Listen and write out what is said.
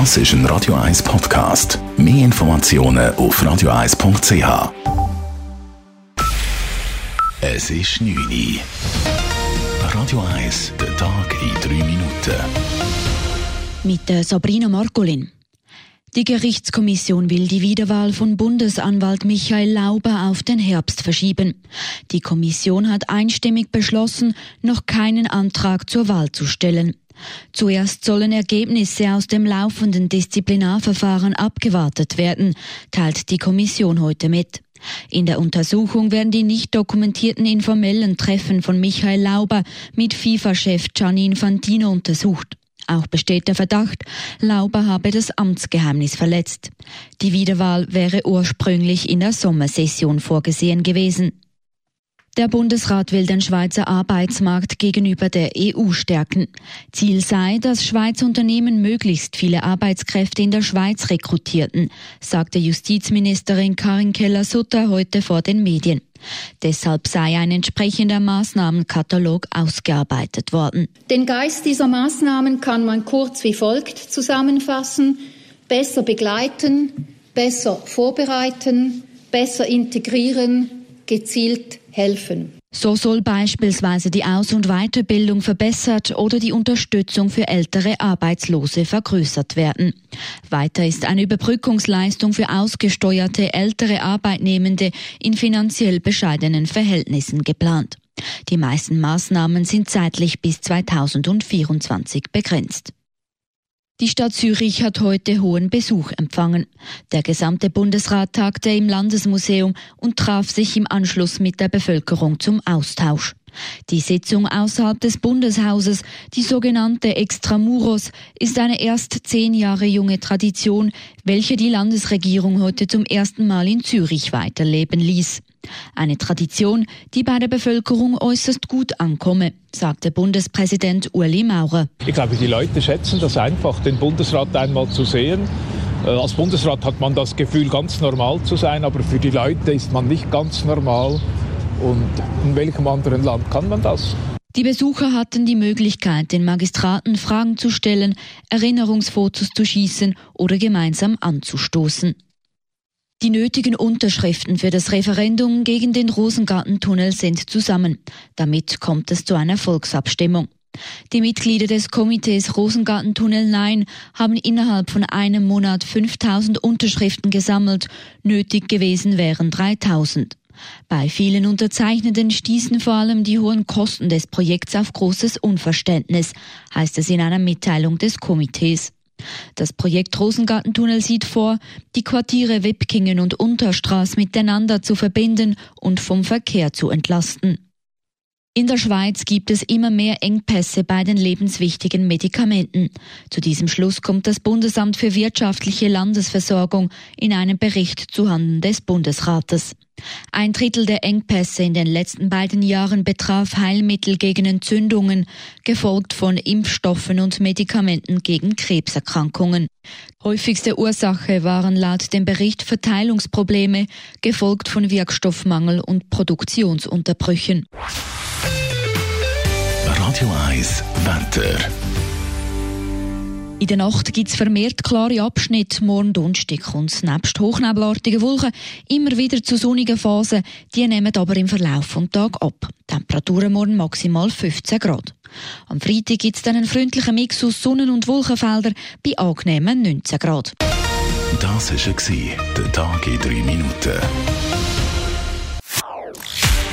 Das ist ein Radio 1 Podcast. Mehr Informationen auf radio1.ch. Es ist 9 Uhr. Radio 1, der Tag in 3 Minuten. Mit der Sabrina Margolin. Die Gerichtskommission will die Wiederwahl von Bundesanwalt Michael Lauber auf den Herbst verschieben. Die Kommission hat einstimmig beschlossen, noch keinen Antrag zur Wahl zu stellen. Zuerst sollen Ergebnisse aus dem laufenden Disziplinarverfahren abgewartet werden, teilt die Kommission heute mit. In der Untersuchung werden die nicht dokumentierten informellen Treffen von Michael Lauber mit FIFA-Chef Gianni Infantino untersucht. Auch besteht der Verdacht, Lauber habe das Amtsgeheimnis verletzt. Die Wiederwahl wäre ursprünglich in der Sommersession vorgesehen gewesen. Der Bundesrat will den Schweizer Arbeitsmarkt gegenüber der EU stärken. Ziel sei, dass Schweizer Unternehmen möglichst viele Arbeitskräfte in der Schweiz rekrutierten, sagte Justizministerin Karin Keller-Sutter heute vor den Medien. Deshalb sei ein entsprechender Maßnahmenkatalog ausgearbeitet worden. Den Geist dieser Maßnahmen kann man kurz wie folgt zusammenfassen. Besser begleiten, besser vorbereiten, besser integrieren, gezielt helfen. So soll beispielsweise die Aus- und Weiterbildung verbessert oder die Unterstützung für ältere Arbeitslose vergrößert werden. Weiter ist eine Überbrückungsleistung für ausgesteuerte ältere Arbeitnehmende in finanziell bescheidenen Verhältnissen geplant. Die meisten Maßnahmen sind zeitlich bis 2024 begrenzt. Die Stadt Zürich hat heute hohen Besuch empfangen. Der gesamte Bundesrat tagte im Landesmuseum und traf sich im Anschluss mit der Bevölkerung zum Austausch. Die Sitzung außerhalb des Bundeshauses, die sogenannte Extramuros, ist eine erst zehn Jahre junge Tradition, welche die Landesregierung heute zum ersten Mal in Zürich weiterleben ließ. Eine Tradition, die bei der Bevölkerung äußerst gut ankomme, sagte Bundespräsident Uli Maurer. Ich glaube, die Leute schätzen das einfach, den Bundesrat einmal zu sehen. Äh, als Bundesrat hat man das Gefühl, ganz normal zu sein, aber für die Leute ist man nicht ganz normal. Und in welchem anderen Land kann man das? Die Besucher hatten die Möglichkeit, den Magistraten Fragen zu stellen, Erinnerungsfotos zu schießen oder gemeinsam anzustoßen. Die nötigen Unterschriften für das Referendum gegen den Rosengartentunnel sind zusammen. Damit kommt es zu einer Volksabstimmung. Die Mitglieder des Komitees Rosengartentunnel Nein haben innerhalb von einem Monat 5000 Unterschriften gesammelt. Nötig gewesen wären 3000. Bei vielen Unterzeichnenden stießen vor allem die hohen Kosten des Projekts auf großes Unverständnis, heißt es in einer Mitteilung des Komitees. Das Projekt Rosengartentunnel sieht vor, die Quartiere Webkingen und Unterstraß miteinander zu verbinden und vom Verkehr zu entlasten. In der Schweiz gibt es immer mehr Engpässe bei den lebenswichtigen Medikamenten. Zu diesem Schluss kommt das Bundesamt für wirtschaftliche Landesversorgung in einem Bericht zuhanden des Bundesrates. Ein Drittel der Engpässe in den letzten beiden Jahren betraf Heilmittel gegen Entzündungen, gefolgt von Impfstoffen und Medikamenten gegen Krebserkrankungen. Häufigste Ursache waren laut dem Bericht Verteilungsprobleme, gefolgt von Wirkstoffmangel und Produktionsunterbrüchen. Radio 1 Wetter. In der Nacht gibt es vermehrt klare Abschnitte. Morgen Donnerstag kommt nebst hochnebelartigen Wolken immer wieder zu sonnigen Phasen. Die nehmen aber im Verlauf des Tages ab. Temperaturen morgen maximal 15 Grad. Am Freitag gibt es dann einen freundlichen Mix aus Sonnen- und Wolkenfeldern bei angenehmen 19 Grad. Das war der Tag in drei Minuten.